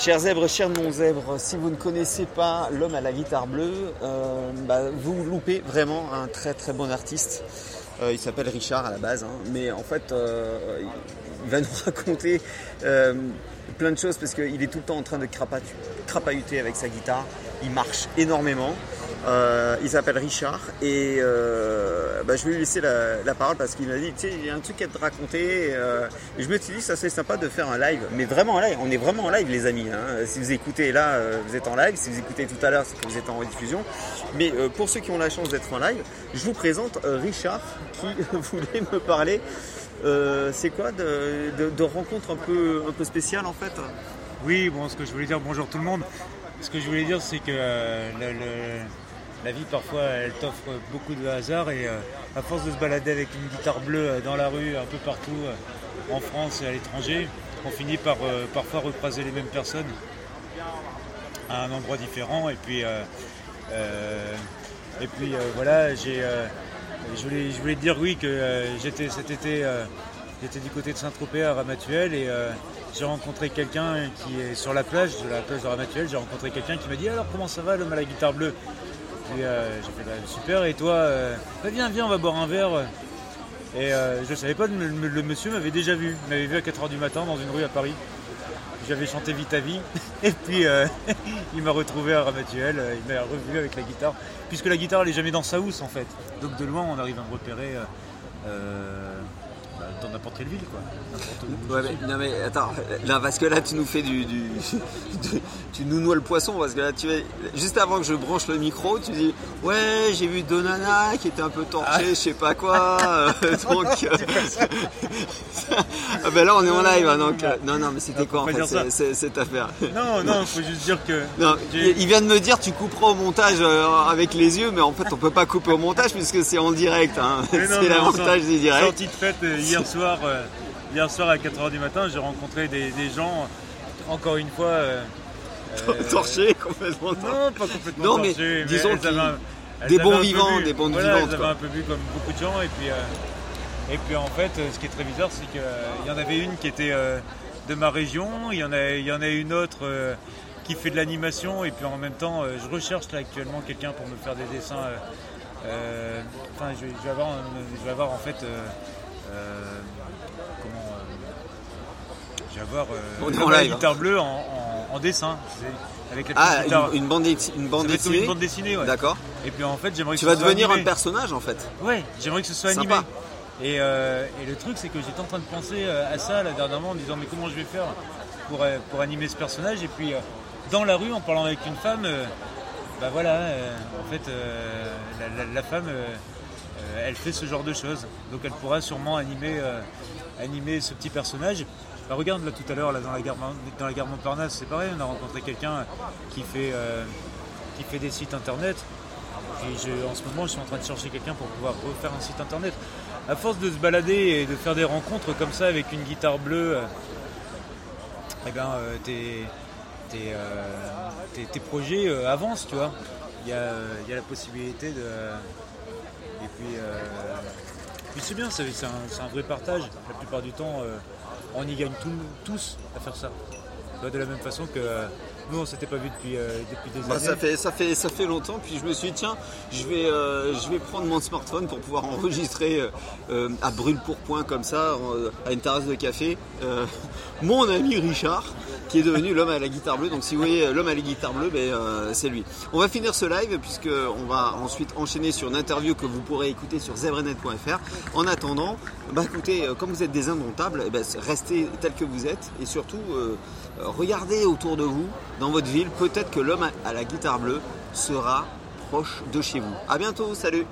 Chers zèbres, chers non-zèbres, si vous ne connaissez pas l'homme à la guitare bleue, euh, bah, vous loupez vraiment un très très bon artiste. Euh, il s'appelle Richard à la base, hein, mais en fait, euh, il va nous raconter plein de choses parce qu'il est tout le temps en train de crapahuter avec sa guitare. Il marche énormément. Euh, il s'appelle Richard et euh, bah, je vais lui laisser la, la parole parce qu'il m'a dit, tu sais, il y a un truc à te raconter. euh, et je me suis dit, ça serait sympa de faire un live, mais vraiment en live. On est vraiment en live, les amis. hein. Si vous écoutez là, vous êtes en live. Si vous écoutez tout à l'heure, c'est que vous êtes en rediffusion. Mais pour ceux qui ont la chance d'être en live, je vous présente Richard qui voulait me parler. Euh, c'est quoi de, de, un peu, un peu spéciales en fait Oui, bon, ce que je voulais dire, bonjour tout le monde. Ce que je voulais dire, c'est que euh, la vie, parfois, elle t'offre beaucoup de hasard et euh, à force de se balader avec une guitare bleue dans la rue, un peu partout, en France et à l'étranger, on finit par parfois recroiser les mêmes personnes à un endroit différent. Et puis, et puis voilà, j'ai, je, voulais, te dire oui que euh, j'étais cet été, euh, j'étais du côté de Saint-Tropez à Ramatuelle et euh, j'ai rencontré quelqu'un qui est sur la plage, de la plage de Ramatuelle, j'ai rencontré quelqu'un qui m'a dit alors comment ça va l'homme à la guitare bleue? Puis j'ai fait bah, super. Et toi Bah, viens viens on va boire un verre. Et je ne savais pas, le- le monsieur m'avait déjà vu, il m'avait vu à 4h du matin dans une rue à Paris. J'avais chanté Vite à vie et puis euh, il m'a retrouvé à Ramatuelle, euh, il m'a revu avec la guitare, puisque la guitare elle est jamais dans sa housse en fait. Donc de loin on arrive à me repérer euh, bah, dans n'importe quelle ville quoi. Où. Ouais, mais, non mais attends, là parce que là tu nous fais du, du- du- tu nous noies le poisson parce que là tu es juste avant que je branche le micro, tu dis ouais j'ai vu Donana qui était un peu torché, je sais pas quoi, euh, donc euh, ah ben là on est en live hein, donc euh, non non mais c'était quoi en fait cette affaire Non, non, faut juste dire que. Non, il vient de me dire tu couperas au montage euh, avec les yeux, mais en fait on peut pas couper au montage puisque c'est en direct. Hein. C'est l'avantage du direct. Sortie de fête euh, hier soir, euh, hier soir à 4h du matin, j'ai rencontré des, des gens, encore une fois. euh, euh, Torché complètement. Non, pas complètement Non, mais torchés, disons elles avaient un- elles des bons vivants, bu. des bonnes Voilà, vivantes, Elles avaient un peu bu comme beaucoup de gens. Et puis, euh, et puis en fait, euh, ce qui est très bizarre, c'est qu'il y en avait une qui était euh, de ma région, il y en a, il y en a une autre euh, qui fait de l'animation. Et puis en même temps, euh, je recherche là actuellement quelqu'un pour me faire des dessins. euh, euh, Enfin, je, vais- je vais avoir, un- je vais avoir en fait. Euh, comment euh, Je vais avoir euh, en live, hein. guitare bleue en, en- en dessin. Avec la petite Ah, une, une bande, une dessinée. une bande dessinée, ouais. D'accord. Et puis en fait, j'aimerais que Tu vas devenir un personnage en fait. Ouais, j'aimerais que ce soit Sympa. animé. Et, euh, et le truc, c'est que j'étais en train de penser à ça là, dernièrement en me disant mais comment je vais faire pour, pour animer ce personnage? Et puis dans la rue, en parlant avec une femme, euh, bah voilà, euh, en fait, la, la- la femme, elle fait ce genre de choses. Donc elle pourra sûrement animer, euh, animer ce petit personnage. Bah, regarde là tout à l'heure là dans la gare dans la gare Montparnasse, c'est pareil, on a rencontré quelqu'un qui fait euh, qui fait des sites internet. En ce moment, je suis en train de chercher quelqu'un pour pouvoir refaire un site internet. À force de se balader et de faire des rencontres comme ça avec une guitare bleue, euh, eh ben, euh, tes, tes, euh, tes- projets euh, avancent, tu vois. Il y a, euh, il y a la possibilité de. Et puis, euh, puis c'est bien, c'est un, vrai partage. La plupart du temps, euh, on y gagne tout- tous à faire ça. Vois, De la même façon que euh, nous, on s'était pas vu depuis, euh, depuis des Bah, années. ça, fait, ça, fait, ça fait longtemps, puis je me suis dit, tiens, je vais, euh, je vais prendre mon smartphone pour pouvoir enregistrer euh, euh, à brûle-pourpoint comme ça, à une terrasse de café, mon ami Richard, qui est devenu l'homme à la guitare bleue. Donc si vous voyez l'homme à la guitare bleue, ben, euh, c'est lui. On va finir ce live, puisqu'on va ensuite enchaîner sur une interview que vous pourrez écouter sur zebrenet.fr. En attendant, bah, écoutez, euh, comme vous êtes des indomptables, eh ben, restez tel que vous êtes, et surtout, euh, regardez autour de vous, dans votre ville, peut-être que l'homme à la guitare bleue sera proche de chez vous. A bientôt, salut